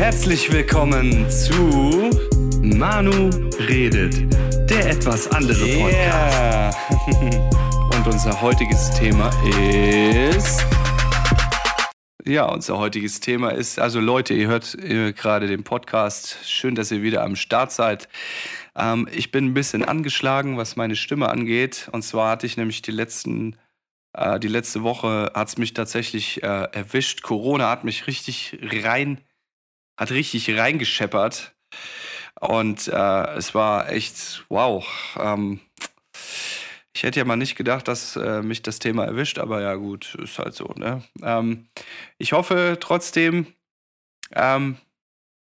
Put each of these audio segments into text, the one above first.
Herzlich willkommen zu Manu redet, der etwas andere Podcast. Und unser heutiges Thema ist. Ja, unser heutiges Thema ist, also Leute, ihr hört äh, gerade den Podcast. Schön, dass ihr wieder am Start seid. Ähm, ich bin ein bisschen angeschlagen, was meine Stimme angeht. Und zwar hatte ich nämlich die letzten äh, die letzte Woche hat es mich tatsächlich äh, erwischt. Corona hat mich richtig rein, hat richtig reingescheppert. Und äh, es war echt, wow. Ähm, ich hätte ja mal nicht gedacht, dass äh, mich das Thema erwischt, aber ja gut, ist halt so. Ne? Ähm, ich hoffe trotzdem, ähm,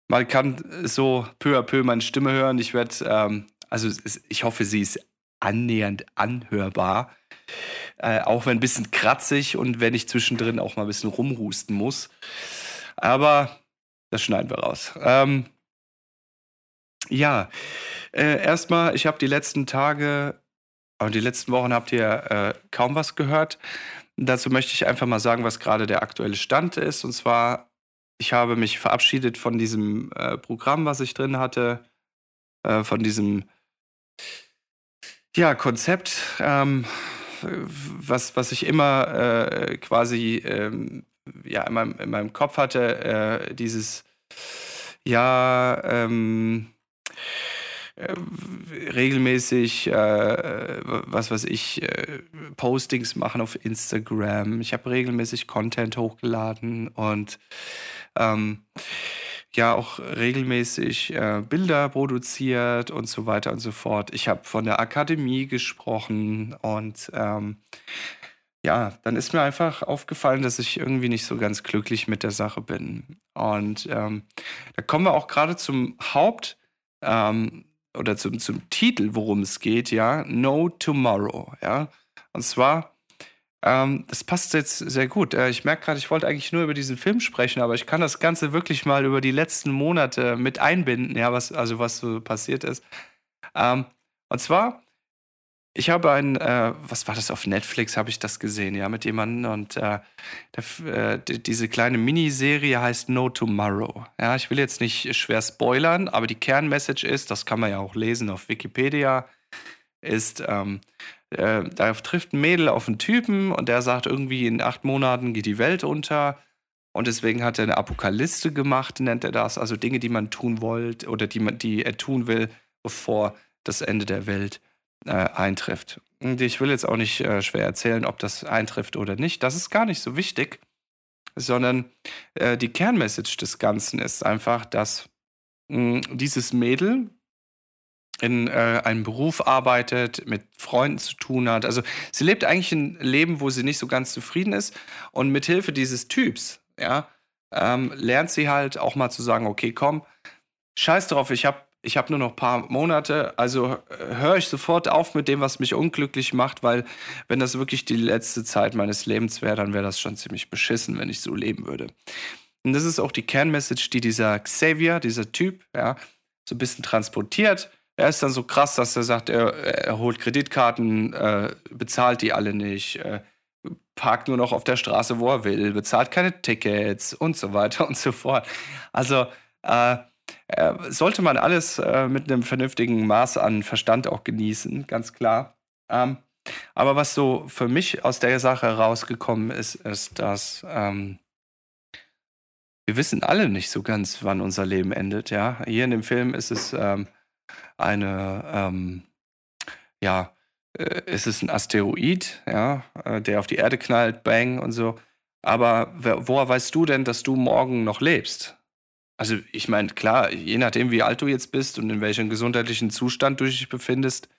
man kann so peu à peu meine Stimme hören. Ich werde, ähm, also ich hoffe, sie ist annähernd anhörbar. Äh, auch wenn ein bisschen kratzig und wenn ich zwischendrin auch mal ein bisschen rumhusten muss. Aber das schneiden wir raus. Ähm, ja, äh, erstmal, ich habe die letzten Tage und die letzten Wochen habt ihr äh, kaum was gehört. Dazu möchte ich einfach mal sagen, was gerade der aktuelle Stand ist. Und zwar, ich habe mich verabschiedet von diesem äh, Programm, was ich drin hatte, äh, von diesem ja, Konzept. Ähm, was, was ich immer äh, quasi ähm, ja, in, meinem, in meinem Kopf hatte, äh, dieses, ja, ähm, äh, regelmäßig, äh, was weiß ich, äh, Postings machen auf Instagram. Ich habe regelmäßig Content hochgeladen und ähm, ja auch regelmäßig äh, Bilder produziert und so weiter und so fort. Ich habe von der Akademie gesprochen und ähm, ja, dann ist mir einfach aufgefallen, dass ich irgendwie nicht so ganz glücklich mit der Sache bin. Und ähm, da kommen wir auch gerade zum Haupt ähm, oder zum, zum Titel, worum es geht, ja, No Tomorrow, ja. Und zwar ähm, das passt jetzt sehr gut. Äh, ich merke gerade, ich wollte eigentlich nur über diesen Film sprechen, aber ich kann das Ganze wirklich mal über die letzten Monate mit einbinden, ja, was, also was so passiert ist. Ähm, und zwar, ich habe ein, äh, was war das auf Netflix, habe ich das gesehen, ja, mit jemandem und äh, der, äh, diese kleine Miniserie heißt No Tomorrow. Ja, ich will jetzt nicht schwer spoilern, aber die Kernmessage ist, das kann man ja auch lesen auf Wikipedia, ist, ähm, äh, da trifft ein Mädel auf einen Typen und der sagt irgendwie, in acht Monaten geht die Welt unter. Und deswegen hat er eine Apokalypse gemacht, nennt er das. Also Dinge, die man tun wollte oder die, man, die er tun will, bevor das Ende der Welt äh, eintrifft. Und ich will jetzt auch nicht äh, schwer erzählen, ob das eintrifft oder nicht. Das ist gar nicht so wichtig, sondern äh, die Kernmessage des Ganzen ist einfach, dass mh, dieses Mädel, in äh, einem Beruf arbeitet, mit Freunden zu tun hat. Also sie lebt eigentlich ein Leben, wo sie nicht so ganz zufrieden ist. Und mit Hilfe dieses Typs, ja, ähm, lernt sie halt auch mal zu sagen, okay, komm, scheiß drauf, ich habe ich hab nur noch ein paar Monate, also äh, höre ich sofort auf mit dem, was mich unglücklich macht, weil wenn das wirklich die letzte Zeit meines Lebens wäre, dann wäre das schon ziemlich beschissen, wenn ich so leben würde. Und das ist auch die Kernmessage, die dieser Xavier, dieser Typ, ja, so ein bisschen transportiert er ist dann so krass, dass er sagt, er, er holt Kreditkarten, äh, bezahlt die alle nicht, äh, parkt nur noch auf der Straße, wo er will, bezahlt keine Tickets und so weiter und so fort. Also äh, äh sollte man alles äh, mit einem vernünftigen Maß an Verstand auch genießen, ganz klar. Ähm, aber was so für mich aus der Sache rausgekommen ist, ist, dass ähm, wir wissen alle nicht so ganz, wann unser Leben endet. Ja, hier in dem Film ist es ähm, eine, ähm, ja, äh, es ist ein Asteroid, ja, äh, der auf die Erde knallt, bang und so. Aber woher weißt du denn, dass du morgen noch lebst? Also, ich meine, klar, je nachdem, wie alt du jetzt bist und in welchem gesundheitlichen Zustand du dich befindest,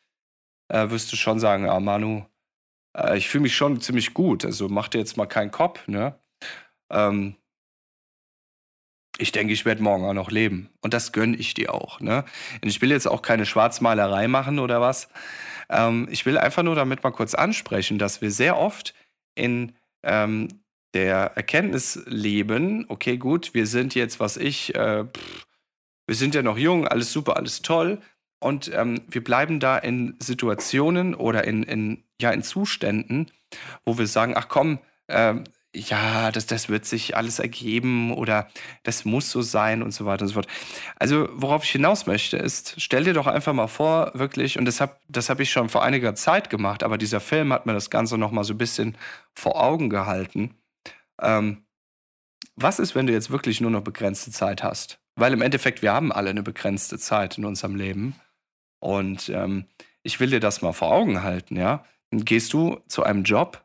äh, wirst du schon sagen, ah, Manu, äh, ich fühle mich schon ziemlich gut. Also mach dir jetzt mal keinen Kopf, ne? Ähm, ich denke, ich werde morgen auch noch leben. Und das gönne ich dir auch. Ne? Und ich will jetzt auch keine Schwarzmalerei machen oder was. Ähm, ich will einfach nur damit mal kurz ansprechen, dass wir sehr oft in ähm, der Erkenntnis leben, okay, gut, wir sind jetzt, was ich, äh, pff, wir sind ja noch jung, alles super, alles toll. Und ähm, wir bleiben da in Situationen oder in, in, ja, in Zuständen, wo wir sagen, ach komm, äh, ja, das, das wird sich alles ergeben oder das muss so sein und so weiter und so fort. Also, worauf ich hinaus möchte, ist, stell dir doch einfach mal vor, wirklich, und das habe das hab ich schon vor einiger Zeit gemacht, aber dieser Film hat mir das Ganze nochmal so ein bisschen vor Augen gehalten. Ähm, was ist, wenn du jetzt wirklich nur noch begrenzte Zeit hast? Weil im Endeffekt, wir haben alle eine begrenzte Zeit in unserem Leben. Und ähm, ich will dir das mal vor Augen halten, ja. Gehst du zu einem Job,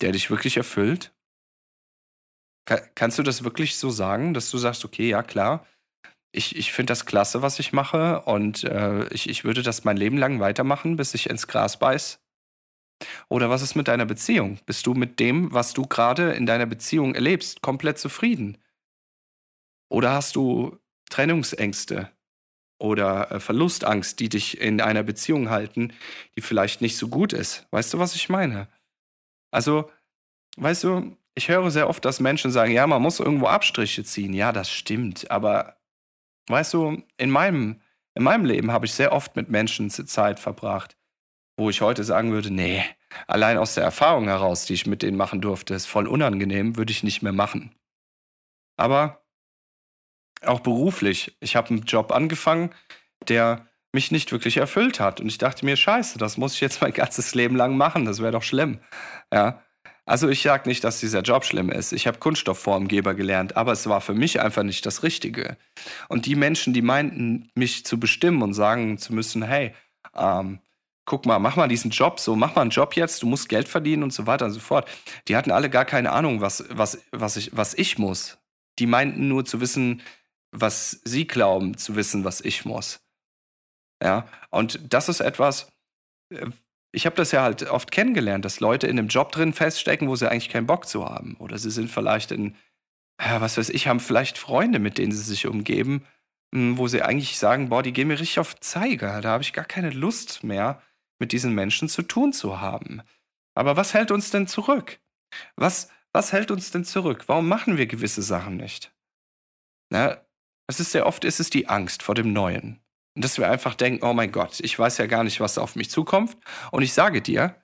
der dich wirklich erfüllt? Ka kannst du das wirklich so sagen, dass du sagst, okay, ja klar, ich, ich finde das klasse, was ich mache und äh, ich, ich würde das mein Leben lang weitermachen, bis ich ins Gras beiß? Oder was ist mit deiner Beziehung? Bist du mit dem, was du gerade in deiner Beziehung erlebst, komplett zufrieden? Oder hast du Trennungsängste oder äh, Verlustangst, die dich in einer Beziehung halten, die vielleicht nicht so gut ist? Weißt du, was ich meine? Also, weißt du, ich höre sehr oft, dass Menschen sagen, ja, man muss irgendwo Abstriche ziehen. Ja, das stimmt. Aber weißt du, in meinem, in meinem Leben habe ich sehr oft mit Menschen Zeit verbracht, wo ich heute sagen würde, nee, allein aus der Erfahrung heraus, die ich mit denen machen durfte, ist voll unangenehm, würde ich nicht mehr machen. Aber auch beruflich, ich habe einen Job angefangen, der mich nicht wirklich erfüllt hat. Und ich dachte mir, scheiße, das muss ich jetzt mein ganzes Leben lang machen, das wäre doch schlimm. Ja. Also ich sage nicht, dass dieser Job schlimm ist. Ich habe Kunststoffformgeber gelernt, aber es war für mich einfach nicht das Richtige. Und die Menschen, die meinten, mich zu bestimmen und sagen zu müssen, hey, ähm, guck mal, mach mal diesen Job so, mach mal einen Job jetzt, du musst Geld verdienen und so weiter und so fort. Die hatten alle gar keine Ahnung, was, was, was, ich, was ich muss. Die meinten nur zu wissen, was sie glauben zu wissen, was ich muss. Ja, und das ist etwas, äh, ich habe das ja halt oft kennengelernt, dass Leute in einem Job drin feststecken, wo sie eigentlich keinen Bock zu haben. Oder sie sind vielleicht in, was weiß ich, haben vielleicht Freunde, mit denen sie sich umgeben, hm, wo sie eigentlich sagen, boah, die gehen mir richtig auf Zeiger. Da habe ich gar keine Lust mehr, mit diesen Menschen zu tun zu haben. Aber was hält uns denn zurück? Was, was hält uns denn zurück? Warum machen wir gewisse Sachen nicht? Na, es ist sehr oft ist es die Angst vor dem Neuen. Und dass wir einfach denken, oh mein Gott, ich weiß ja gar nicht, was auf mich zukommt. Und ich sage dir,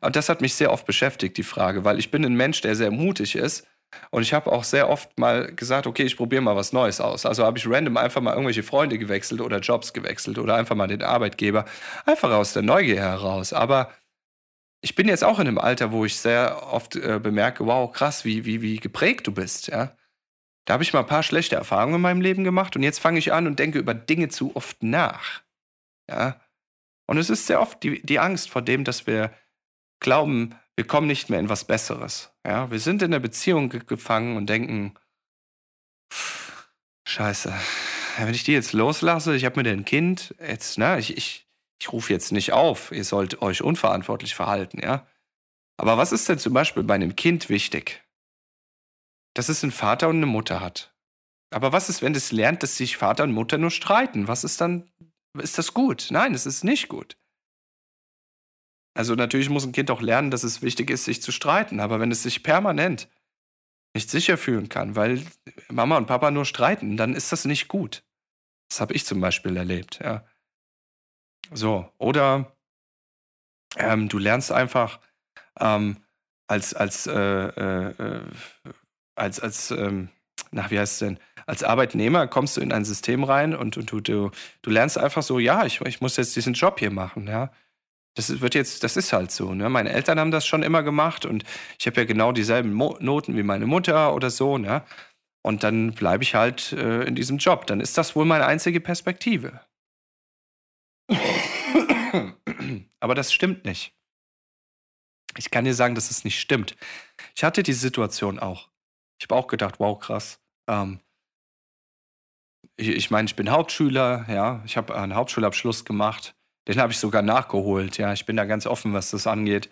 und das hat mich sehr oft beschäftigt, die Frage, weil ich bin ein Mensch, der sehr mutig ist. Und ich habe auch sehr oft mal gesagt, okay, ich probiere mal was Neues aus. Also habe ich random einfach mal irgendwelche Freunde gewechselt oder Jobs gewechselt oder einfach mal den Arbeitgeber. Einfach aus der Neugier heraus. Aber ich bin jetzt auch in einem Alter, wo ich sehr oft äh, bemerke, wow, krass, wie, wie, wie geprägt du bist, ja. Da habe ich mal ein paar schlechte Erfahrungen in meinem Leben gemacht und jetzt fange ich an und denke über Dinge zu oft nach. Ja. Und es ist sehr oft die, die Angst vor dem, dass wir glauben, wir kommen nicht mehr in was Besseres. Ja. Wir sind in der Beziehung gefangen und denken, Scheiße, wenn ich die jetzt loslasse, ich habe mir ein Kind, jetzt, ne, ich, ich, ich rufe jetzt nicht auf, ihr sollt euch unverantwortlich verhalten, ja. Aber was ist denn zum Beispiel bei einem Kind wichtig? dass es einen Vater und eine Mutter hat. Aber was ist, wenn es lernt, dass sich Vater und Mutter nur streiten? Was ist dann, ist das gut? Nein, es ist nicht gut. Also natürlich muss ein Kind auch lernen, dass es wichtig ist, sich zu streiten. Aber wenn es sich permanent nicht sicher fühlen kann, weil Mama und Papa nur streiten, dann ist das nicht gut. Das habe ich zum Beispiel erlebt, ja. So, oder ähm, du lernst einfach ähm, als, als äh, äh, äh als, als ähm, na, wie heißt es denn? Als Arbeitnehmer kommst du in ein System rein und, und du, du, du lernst einfach so, ja, ich, ich muss jetzt diesen Job hier machen, ja. Das wird jetzt, das ist halt so. Ne? Meine Eltern haben das schon immer gemacht und ich habe ja genau dieselben Mo Noten wie meine Mutter oder so, ne? Und dann bleibe ich halt äh, in diesem Job. Dann ist das wohl meine einzige Perspektive. Aber das stimmt nicht. Ich kann dir sagen, dass es nicht stimmt. Ich hatte die Situation auch. Ich habe auch gedacht, wow, krass. Ähm, ich, ich meine, ich bin Hauptschüler, ja, ich habe einen Hauptschulabschluss gemacht. Den habe ich sogar nachgeholt, ja. Ich bin da ganz offen, was das angeht.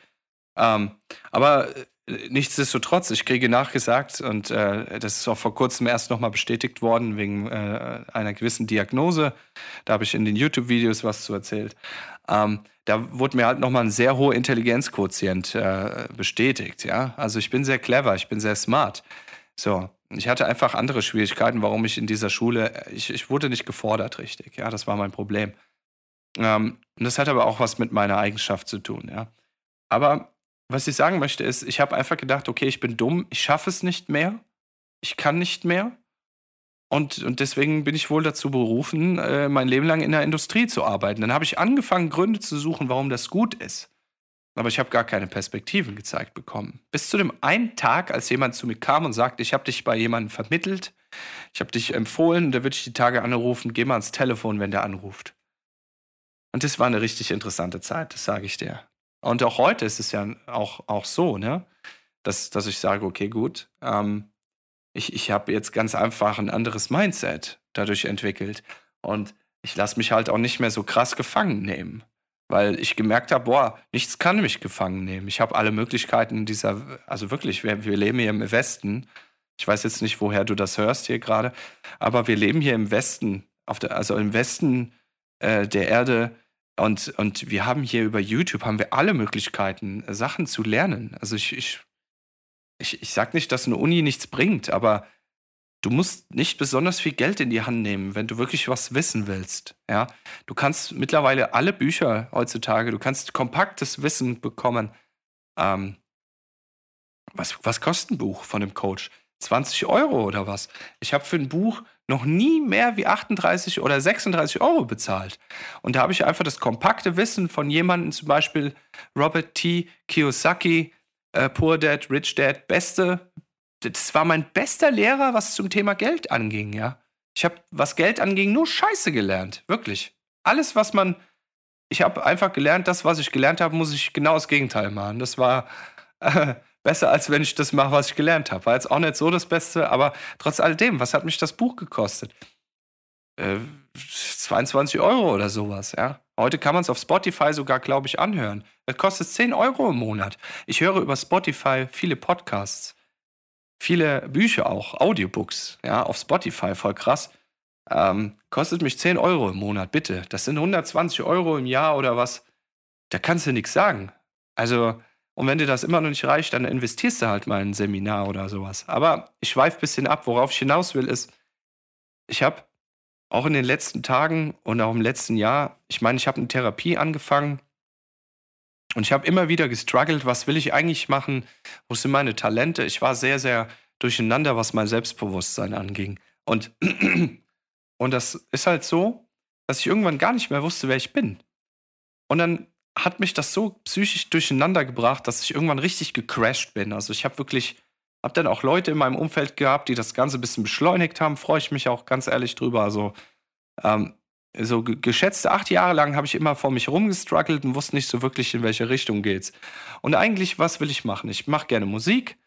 Ähm, aber äh, nichtsdestotrotz, ich kriege nachgesagt, und äh, das ist auch vor kurzem erst nochmal bestätigt worden, wegen äh, einer gewissen Diagnose. Da habe ich in den YouTube-Videos was zu erzählt. Ähm, da wurde mir halt nochmal ein sehr hoher Intelligenzquotient äh, bestätigt, ja. Also ich bin sehr clever, ich bin sehr smart. So, ich hatte einfach andere Schwierigkeiten, warum ich in dieser Schule, ich, ich wurde nicht gefordert richtig, ja, das war mein Problem. Ähm, und das hat aber auch was mit meiner Eigenschaft zu tun, ja. Aber was ich sagen möchte, ist, ich habe einfach gedacht, okay, ich bin dumm, ich schaffe es nicht mehr, ich kann nicht mehr. Und, und deswegen bin ich wohl dazu berufen, äh, mein Leben lang in der Industrie zu arbeiten. Dann habe ich angefangen, Gründe zu suchen, warum das gut ist. Aber ich habe gar keine Perspektiven gezeigt bekommen. Bis zu dem einen Tag, als jemand zu mir kam und sagte, ich habe dich bei jemandem vermittelt, ich habe dich empfohlen, da würde ich die Tage anrufen, geh mal ans Telefon, wenn der anruft. Und das war eine richtig interessante Zeit, das sage ich dir. Und auch heute ist es ja auch, auch so, ne? dass, dass ich sage, okay, gut, ähm, ich, ich habe jetzt ganz einfach ein anderes Mindset dadurch entwickelt. Und ich lasse mich halt auch nicht mehr so krass gefangen nehmen weil ich gemerkt habe, boah, nichts kann mich gefangen nehmen. Ich habe alle Möglichkeiten dieser, also wirklich, wir, wir, leben hier im Westen. Ich weiß jetzt nicht, woher du das hörst hier gerade, aber wir leben hier im Westen, der, also im Westen äh, der Erde und, und wir haben hier über YouTube haben wir alle Möglichkeiten, Sachen zu lernen. Also ich, ich, ich, ich sage nicht, dass eine Uni nichts bringt, aber du musst nicht besonders viel Geld in die Hand nehmen, wenn du wirklich was wissen willst. Ja, du kannst mittlerweile alle Bücher heutzutage, du kannst kompaktes Wissen bekommen. Ähm, was, was kostet ein Buch von dem Coach? 20 Euro oder was? Ich habe für ein Buch noch nie mehr wie 38 oder 36 Euro bezahlt. Und da habe ich einfach das kompakte Wissen von jemandem, zum Beispiel Robert T. Kiyosaki, äh, Poor Dad, Rich Dad, beste das war mein bester Lehrer, was zum Thema Geld anging, ja. Ich habe, was Geld anging, nur Scheiße gelernt. Wirklich. Alles, was man. Ich habe einfach gelernt, das, was ich gelernt habe, muss ich genau das Gegenteil machen. Das war äh, besser, als wenn ich das mache, was ich gelernt habe. War jetzt auch nicht so das Beste, aber trotz alledem, was hat mich das Buch gekostet? Äh, 22 Euro oder sowas, ja. Heute kann man es auf Spotify sogar, glaube ich, anhören. Das kostet 10 Euro im Monat. Ich höre über Spotify viele Podcasts viele Bücher auch, Audiobooks, ja, auf Spotify, voll krass. Ähm, kostet mich 10 Euro im Monat, bitte. Das sind 120 Euro im Jahr oder was. Da kannst du nichts sagen. Also, und wenn dir das immer noch nicht reicht, dann investierst du halt mal in ein Seminar oder sowas. Aber ich schweife ein bisschen ab. Worauf ich hinaus will, ist, ich habe auch in den letzten Tagen und auch im letzten Jahr, ich meine, ich habe eine Therapie angefangen und ich habe immer wieder gestruggelt, was will ich eigentlich machen? Wo sind meine Talente? Ich war sehr, sehr durcheinander, was mein Selbstbewusstsein anging. Und, und das ist halt so, dass ich irgendwann gar nicht mehr wusste, wer ich bin. Und dann hat mich das so psychisch durcheinander gebracht, dass ich irgendwann richtig gecrashed bin. Also ich habe wirklich, habe dann auch Leute in meinem Umfeld gehabt, die das Ganze ein bisschen beschleunigt haben. Freue ich mich auch ganz ehrlich drüber. Also ähm, so geschätzte acht Jahre lang habe ich immer vor mich rumgestruggelt und wusste nicht so wirklich, in welche Richtung geht's. Und eigentlich, was will ich machen? Ich mache gerne Musik.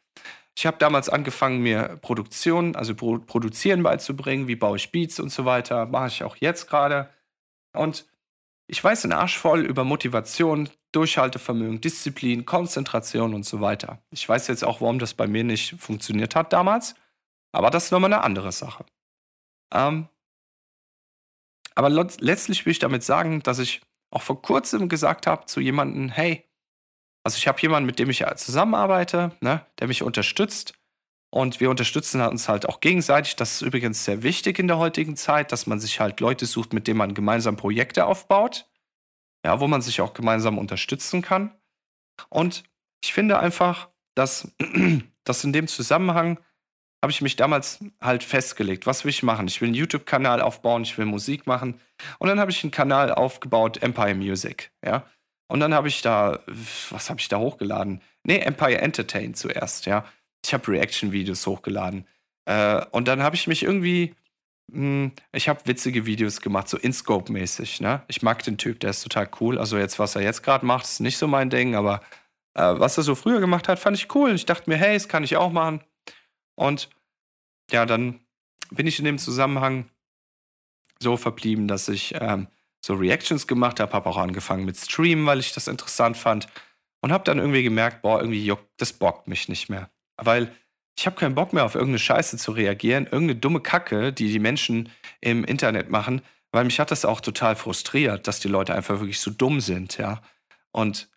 Ich habe damals angefangen, mir Produktion, also Pro Produzieren beizubringen, wie baue ich Beats und so weiter. Mache ich auch jetzt gerade. Und ich weiß einen Arsch voll über Motivation, Durchhaltevermögen, Disziplin, Konzentration und so weiter. Ich weiß jetzt auch, warum das bei mir nicht funktioniert hat damals. Aber das ist nochmal eine andere Sache. Ähm, aber letztlich will ich damit sagen, dass ich auch vor kurzem gesagt habe zu jemandem, hey, also ich habe jemanden, mit dem ich zusammenarbeite, ne, der mich unterstützt. Und wir unterstützen uns halt auch gegenseitig. Das ist übrigens sehr wichtig in der heutigen Zeit, dass man sich halt Leute sucht, mit denen man gemeinsam Projekte aufbaut. Ja, wo man sich auch gemeinsam unterstützen kann. Und ich finde einfach, dass, dass in dem Zusammenhang habe ich mich damals halt festgelegt, was will ich machen? Ich will einen YouTube-Kanal aufbauen, ich will Musik machen. Und dann habe ich einen Kanal aufgebaut, Empire Music, ja. Und dann habe ich da, was habe ich da hochgeladen? Nee, Empire Entertain zuerst, ja. Ich habe Reaction-Videos hochgeladen. Äh, und dann habe ich mich irgendwie, mh, hm, ich habe witzige Videos gemacht, so InScope-mäßig, ne? Ich mag den Typ, der ist total cool. Also jetzt, was er jetzt gerade macht, ist nicht so mein Ding, aber äh, was er so früher gemacht hat, fand ich cool. Ich dachte mir, hey, das kann ich auch machen. Und ja, dann bin ich in dem Zusammenhang so verblieben, dass ich ähm, so Reactions gemacht habe, habe auch angefangen mit Streamen, weil ich das interessant fand und habe dann irgendwie gemerkt, boah, irgendwie juckt, das bockt mich nicht mehr, weil ich habe keinen Bock mehr auf irgendeine Scheiße zu reagieren, irgendeine dumme Kacke, die die Menschen im Internet machen, weil mich hat das auch total frustriert, dass die Leute einfach wirklich so dumm sind, ja. Und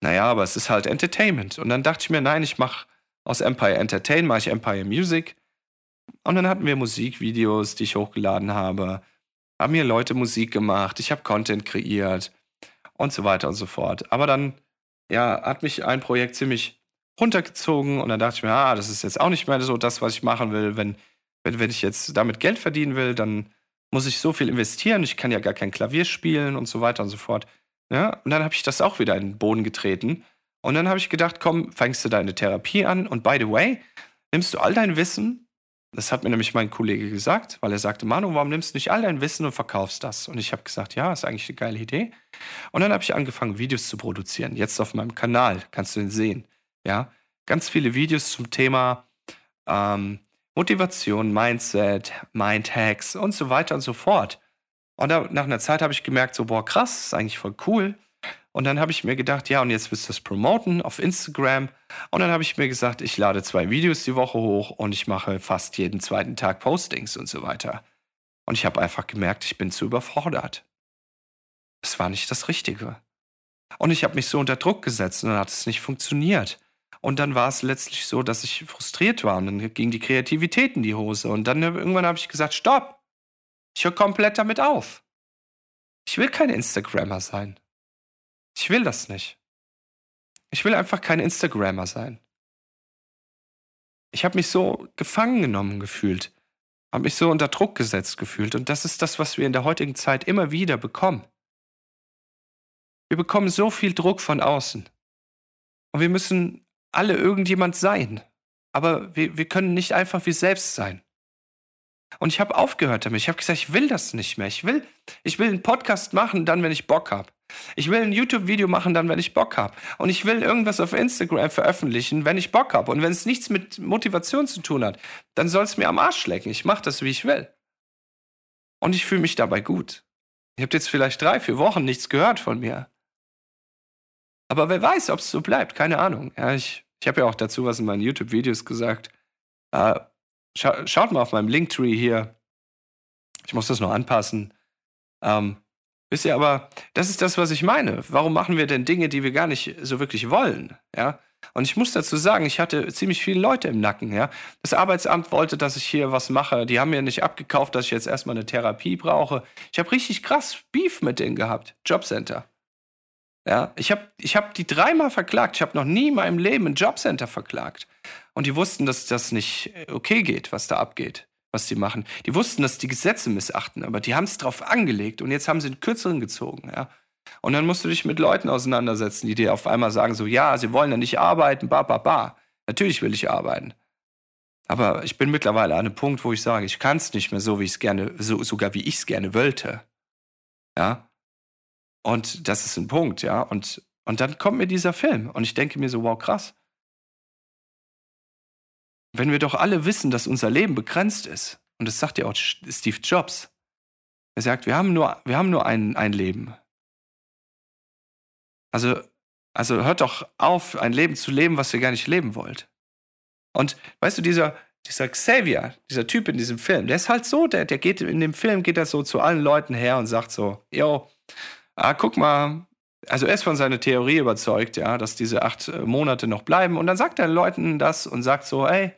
naja, aber es ist halt Entertainment. Und dann dachte ich mir, nein, ich mache aus Empire Entertain mache ich Empire Music. Und dann hatten wir Musikvideos, die ich hochgeladen habe. Haben mir Leute Musik gemacht, ich habe Content kreiert und so weiter und so fort. Aber dann ja, hat mich ein Projekt ziemlich runtergezogen und dann dachte ich mir, ah, das ist jetzt auch nicht mehr so das, was ich machen will. Wenn, wenn, wenn ich jetzt damit Geld verdienen will, dann muss ich so viel investieren. Ich kann ja gar kein Klavier spielen und so weiter und so fort. Ja, und dann habe ich das auch wieder in den Boden getreten. Und dann habe ich gedacht, komm, fängst du deine Therapie an. Und by the way, nimmst du all dein Wissen, das hat mir nämlich mein Kollege gesagt, weil er sagte, Manu, warum nimmst du nicht all dein Wissen und verkaufst das? Und ich habe gesagt, ja, ist eigentlich eine geile Idee. Und dann habe ich angefangen, Videos zu produzieren. Jetzt auf meinem Kanal, kannst du ihn sehen. Ja, ganz viele Videos zum Thema ähm, Motivation, Mindset, Mindhacks und so weiter und so fort. Und da, nach einer Zeit habe ich gemerkt, so, boah, krass, ist eigentlich voll cool. Und dann habe ich mir gedacht, ja, und jetzt willst du das promoten auf Instagram. Und dann habe ich mir gesagt, ich lade zwei Videos die Woche hoch und ich mache fast jeden zweiten Tag Postings und so weiter. Und ich habe einfach gemerkt, ich bin zu überfordert. Es war nicht das Richtige. Und ich habe mich so unter Druck gesetzt und dann hat es nicht funktioniert. Und dann war es letztlich so, dass ich frustriert war und dann ging die Kreativität in die Hose. Und dann irgendwann habe ich gesagt, stopp, ich höre komplett damit auf. Ich will kein Instagrammer sein. Ich will das nicht. Ich will einfach kein Instagrammer sein. Ich habe mich so gefangen genommen gefühlt, habe mich so unter Druck gesetzt gefühlt. Und das ist das, was wir in der heutigen Zeit immer wieder bekommen. Wir bekommen so viel Druck von außen. Und wir müssen alle irgendjemand sein. Aber wir, wir können nicht einfach wir selbst sein. Und ich habe aufgehört damit. Ich habe gesagt, ich will das nicht mehr. Ich will, ich will einen Podcast machen, dann, wenn ich Bock habe. Ich will ein YouTube-Video machen, dann, wenn ich Bock habe. Und ich will irgendwas auf Instagram veröffentlichen, wenn ich Bock habe. Und wenn es nichts mit Motivation zu tun hat, dann soll es mir am Arsch lecken. Ich mache das, wie ich will. Und ich fühle mich dabei gut. Ihr habt jetzt vielleicht drei, vier Wochen nichts gehört von mir. Aber wer weiß, ob es so bleibt, keine Ahnung. Ja, ich ich habe ja auch dazu was in meinen YouTube-Videos gesagt. Äh, scha schaut mal auf meinem Linktree hier. Ich muss das noch anpassen. Ähm, wisst ihr aber, das ist das, was ich meine. Warum machen wir denn Dinge, die wir gar nicht so wirklich wollen? Ja. Und ich muss dazu sagen, ich hatte ziemlich viele Leute im Nacken, ja. Das Arbeitsamt wollte, dass ich hier was mache. Die haben mir nicht abgekauft, dass ich jetzt erstmal eine Therapie brauche. Ich habe richtig krass Beef mit denen gehabt. Jobcenter. Ja, ich habe ich hab die dreimal verklagt. Ich habe noch nie in meinem Leben ein Jobcenter verklagt. Und die wussten, dass das nicht okay geht, was da abgeht, was die machen. Die wussten, dass die Gesetze missachten, aber die haben es drauf angelegt und jetzt haben sie einen Kürzeren gezogen. Ja. Und dann musst du dich mit Leuten auseinandersetzen, die dir auf einmal sagen, so, ja, sie wollen ja nicht arbeiten, ba, ba, ba. Natürlich will ich arbeiten. Aber ich bin mittlerweile an einem Punkt, wo ich sage, ich kann es nicht mehr so, wie ich es gerne, so, sogar wie ich es gerne wollte. Ja, und das ist ein Punkt, ja. Und, und dann kommt mir dieser Film und ich denke mir so, wow, krass. Wenn wir doch alle wissen, dass unser Leben begrenzt ist, und das sagt ja auch Steve Jobs, er sagt, wir haben nur, wir haben nur ein, ein Leben. Also, also hört doch auf, ein Leben zu leben, was ihr gar nicht leben wollt. Und weißt du, dieser, dieser Xavier, dieser Typ in diesem Film, der ist halt so, der, der geht in dem Film, geht er so zu allen Leuten her und sagt so, yo, ah, guck mal, also er ist von seiner Theorie überzeugt, ja, dass diese acht äh, Monate noch bleiben. Und dann sagt er Leuten das und sagt so, hey,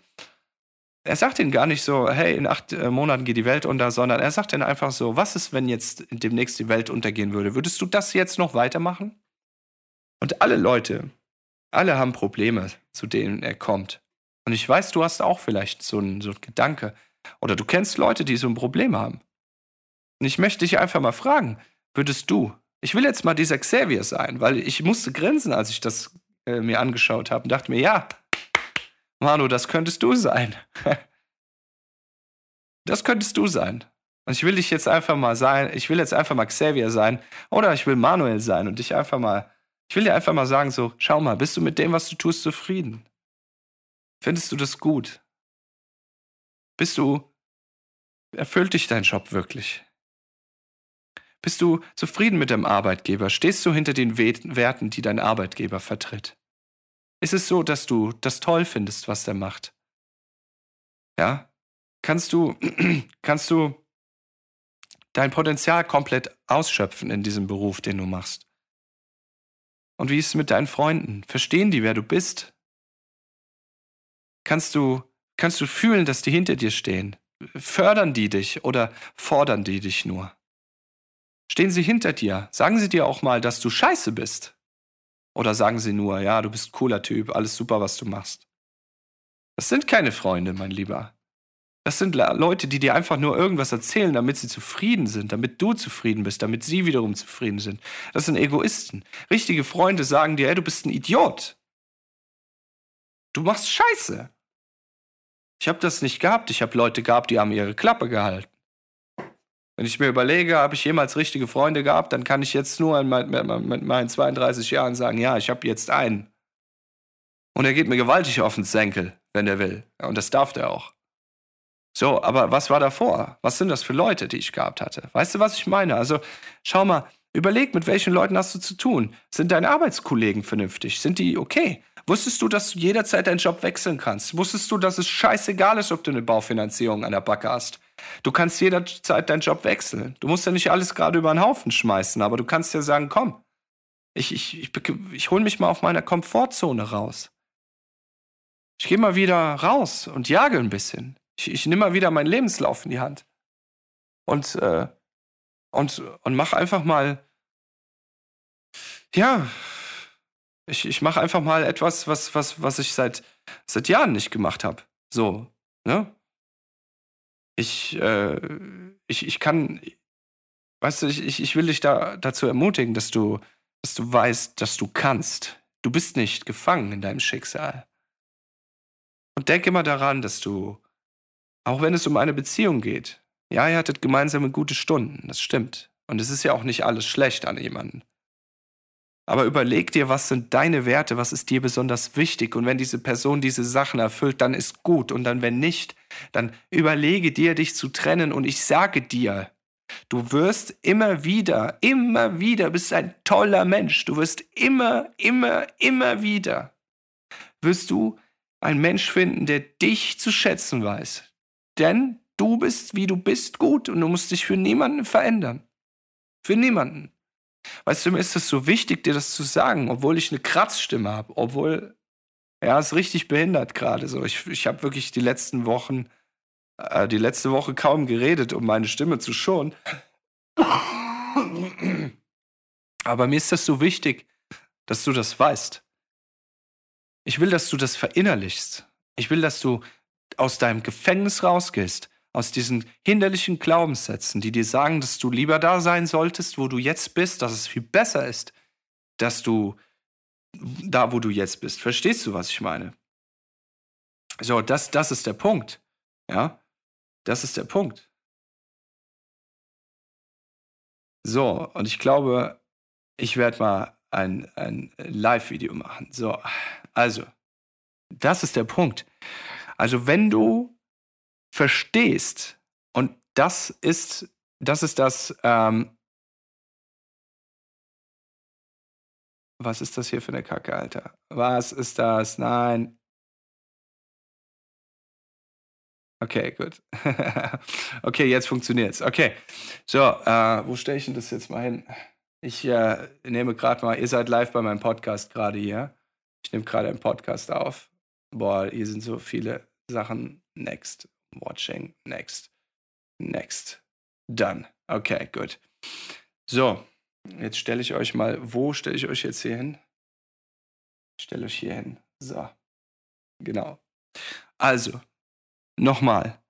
er sagt ihnen gar nicht so, hey, in acht äh, Monaten geht die Welt unter, sondern er sagt ihnen einfach so, was ist, wenn jetzt demnächst die Welt untergehen würde? Würdest du das jetzt noch weitermachen? Und alle Leute, alle haben Probleme, zu denen er kommt. Und ich weiß, du hast auch vielleicht so einen, so einen Gedanke. Oder du kennst Leute, die so ein Problem haben. Und ich möchte dich einfach mal fragen, würdest du ich will jetzt mal dieser Xavier sein, weil ich musste grinsen, als ich das äh, mir angeschaut habe und dachte mir, ja, Manu, das könntest du sein. das könntest du sein. Und ich will dich jetzt einfach mal sein, ich will jetzt einfach mal Xavier sein oder ich will Manuel sein und dich einfach mal, ich will dir einfach mal sagen, so, schau mal, bist du mit dem, was du tust, zufrieden? Findest du das gut? Bist du, erfüllt dich dein Job wirklich? Bist du zufrieden mit deinem Arbeitgeber? Stehst du hinter den Werten, die dein Arbeitgeber vertritt? Ist es so, dass du das toll findest, was der macht? Ja? Kannst du, kannst du dein Potenzial komplett ausschöpfen in diesem Beruf, den du machst? Und wie ist es mit deinen Freunden? Verstehen die, wer du bist? Kannst du, kannst du fühlen, dass die hinter dir stehen? Fördern die dich oder fordern die dich nur? Stehen sie hinter dir? Sagen sie dir auch mal, dass du scheiße bist? Oder sagen sie nur, ja, du bist cooler Typ, alles super, was du machst? Das sind keine Freunde, mein Lieber. Das sind Leute, die dir einfach nur irgendwas erzählen, damit sie zufrieden sind, damit du zufrieden bist, damit sie wiederum zufrieden sind. Das sind Egoisten. Richtige Freunde sagen dir, ey, du bist ein Idiot. Du machst Scheiße. Ich habe das nicht gehabt. Ich habe Leute gehabt, die haben ihre Klappe gehalten. Wenn ich mir überlege, habe ich jemals richtige Freunde gehabt, dann kann ich jetzt nur mit meinen 32 Jahren sagen, ja, ich habe jetzt einen. Und er geht mir gewaltig auf den Senkel, wenn er will. Und das darf er auch. So, aber was war davor? Was sind das für Leute, die ich gehabt hatte? Weißt du, was ich meine? Also, schau mal, überleg, mit welchen Leuten hast du zu tun? Sind deine Arbeitskollegen vernünftig? Sind die okay? Wusstest du, dass du jederzeit deinen Job wechseln kannst? Wusstest du, dass es scheißegal ist, ob du eine Baufinanzierung an der Backe hast? Du kannst jederzeit deinen Job wechseln. Du musst ja nicht alles gerade über den Haufen schmeißen, aber du kannst ja sagen, komm, ich, ich, ich, ich hole mich mal auf meiner Komfortzone raus. Ich gehe mal wieder raus und jage ein bisschen. Ich, ich nehme mal wieder meinen Lebenslauf in die Hand. Und, äh, und, und mach einfach mal, ja, ich, ich mache einfach mal etwas, was, was, was ich seit, seit Jahren nicht gemacht habe. So, ne? Ich, äh, ich, ich kann, weißt du, ich, ich will dich da dazu ermutigen, dass du, dass du weißt, dass du kannst. Du bist nicht gefangen in deinem Schicksal. Und denk immer daran, dass du, auch wenn es um eine Beziehung geht, ja, ihr hattet gemeinsame gute Stunden, das stimmt. Und es ist ja auch nicht alles schlecht an jemanden. Aber überleg dir, was sind deine Werte, was ist dir besonders wichtig. Und wenn diese Person diese Sachen erfüllt, dann ist gut. Und dann, wenn nicht, dann überlege dir, dich zu trennen. Und ich sage dir, du wirst immer wieder, immer wieder, bist ein toller Mensch. Du wirst immer, immer, immer wieder, wirst du ein Mensch finden, der dich zu schätzen weiß. Denn du bist, wie du bist, gut und du musst dich für niemanden verändern. Für niemanden. Weißt du, mir ist es so wichtig, dir das zu sagen, obwohl ich eine Kratzstimme habe, obwohl, ja, ist richtig behindert gerade so. Ich, ich habe wirklich die letzten Wochen, äh, die letzte Woche kaum geredet, um meine Stimme zu schonen. Aber mir ist das so wichtig, dass du das weißt. Ich will, dass du das verinnerlichst. Ich will, dass du aus deinem Gefängnis rausgehst aus diesen hinderlichen Glaubenssätzen, die dir sagen, dass du lieber da sein solltest, wo du jetzt bist, dass es viel besser ist, dass du da, wo du jetzt bist. Verstehst du, was ich meine? So, das, das ist der Punkt. Ja, das ist der Punkt. So, und ich glaube, ich werde mal ein, ein Live-Video machen. So, also, das ist der Punkt. Also, wenn du verstehst, und das ist, das ist das, ähm, was ist das hier für eine Kacke, Alter? Was ist das? Nein. Okay, gut. okay, jetzt funktioniert's. Okay, so, äh, wo stelle ich denn das jetzt mal hin? Ich äh, nehme gerade mal, ihr seid live bei meinem Podcast gerade hier. Ich nehme gerade einen Podcast auf. Boah, hier sind so viele Sachen. Next. Watching. Next. Next. Done. Okay, gut. So, jetzt stelle ich euch mal, wo stelle ich euch jetzt hier hin? Ich stelle euch hier hin. So. Genau. Also, nochmal.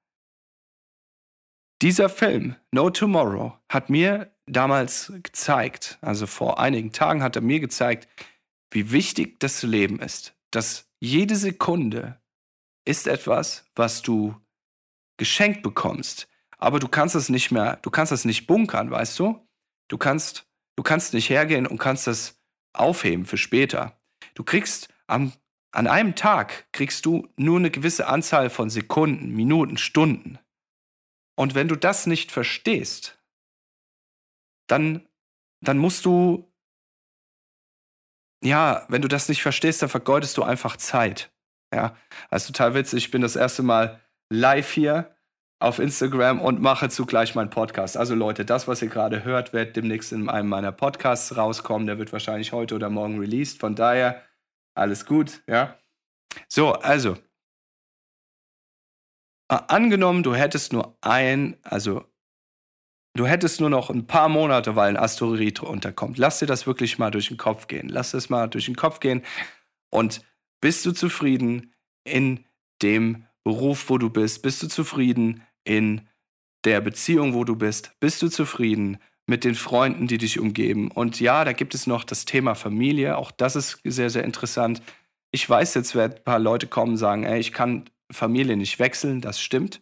Dieser Film, No Tomorrow, hat mir damals gezeigt, also vor einigen Tagen hat er mir gezeigt, wie wichtig das Leben ist. Dass jede Sekunde ist etwas, was du geschenkt bekommst. Aber du kannst es nicht mehr, du kannst es nicht bunkern, weißt du? Du kannst, du kannst nicht hergehen und kannst das aufheben für später. Du kriegst am, an einem Tag kriegst du nur eine gewisse Anzahl von Sekunden, Minuten, Stunden. Und wenn du das nicht verstehst, dann, dann musst du, ja, wenn du das nicht verstehst, dann vergeudest du einfach Zeit. Ja, also total witzig. Ich bin das erste Mal live hier auf Instagram und mache zugleich meinen Podcast. Also Leute, das, was ihr gerade hört, wird demnächst in einem meiner Podcasts rauskommen. Der wird wahrscheinlich heute oder morgen released. Von daher alles gut, ja. So, also angenommen, du hättest nur ein, also du hättest nur noch ein paar Monate, weil ein Asteroid runterkommt. Lass dir das wirklich mal durch den Kopf gehen. Lass es mal durch den Kopf gehen. Und bist du zufrieden in dem Beruf, wo du bist? Bist du zufrieden in der Beziehung, wo du bist? Bist du zufrieden mit den Freunden, die dich umgeben? Und ja, da gibt es noch das Thema Familie. Auch das ist sehr, sehr interessant. Ich weiß, jetzt werden ein paar Leute kommen und sagen, ey, ich kann Familie nicht wechseln. Das stimmt.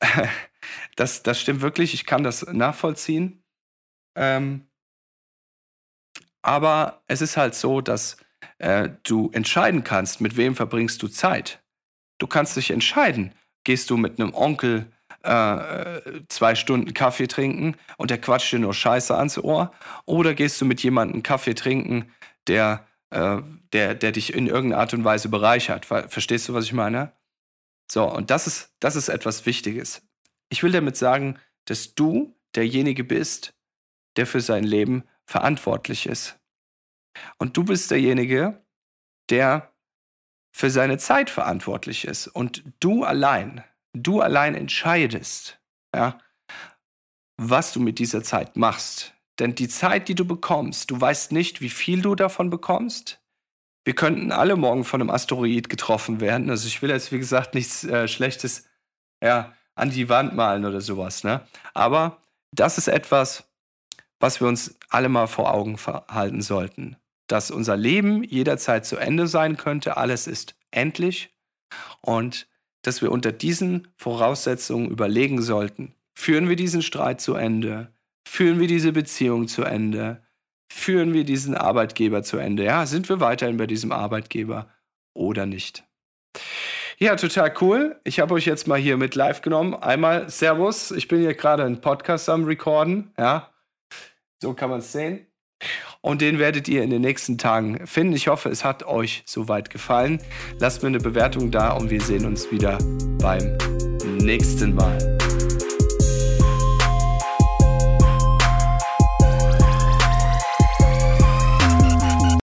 das, das stimmt wirklich. Ich kann das nachvollziehen. Ähm, aber es ist halt so, dass äh, du entscheiden kannst, mit wem verbringst du Zeit. Du kannst dich entscheiden, gehst du mit einem Onkel äh, zwei Stunden Kaffee trinken und der quatscht dir nur Scheiße ans Ohr, oder gehst du mit jemandem Kaffee trinken, der, äh, der, der dich in irgendeiner Art und Weise bereichert. Verstehst du, was ich meine? So, und das ist, das ist etwas Wichtiges. Ich will damit sagen, dass du derjenige bist, der für sein Leben verantwortlich ist. Und du bist derjenige, der für seine Zeit verantwortlich ist. Und du allein, du allein entscheidest, ja, was du mit dieser Zeit machst. Denn die Zeit, die du bekommst, du weißt nicht, wie viel du davon bekommst. Wir könnten alle morgen von einem Asteroid getroffen werden. Also ich will jetzt, wie gesagt, nichts äh, Schlechtes ja, an die Wand malen oder sowas. Ne? Aber das ist etwas, was wir uns alle mal vor Augen halten sollten dass unser Leben jederzeit zu Ende sein könnte. Alles ist endlich. Und dass wir unter diesen Voraussetzungen überlegen sollten, führen wir diesen Streit zu Ende? Führen wir diese Beziehung zu Ende? Führen wir diesen Arbeitgeber zu Ende? Ja, sind wir weiterhin bei diesem Arbeitgeber oder nicht? Ja, total cool. Ich habe euch jetzt mal hier mit live genommen. Einmal Servus. Ich bin hier gerade einen Podcast am Recorden. Ja, so kann man es sehen. Und den werdet ihr in den nächsten Tagen finden. Ich hoffe, es hat euch soweit gefallen. Lasst mir eine Bewertung da und wir sehen uns wieder beim nächsten Mal.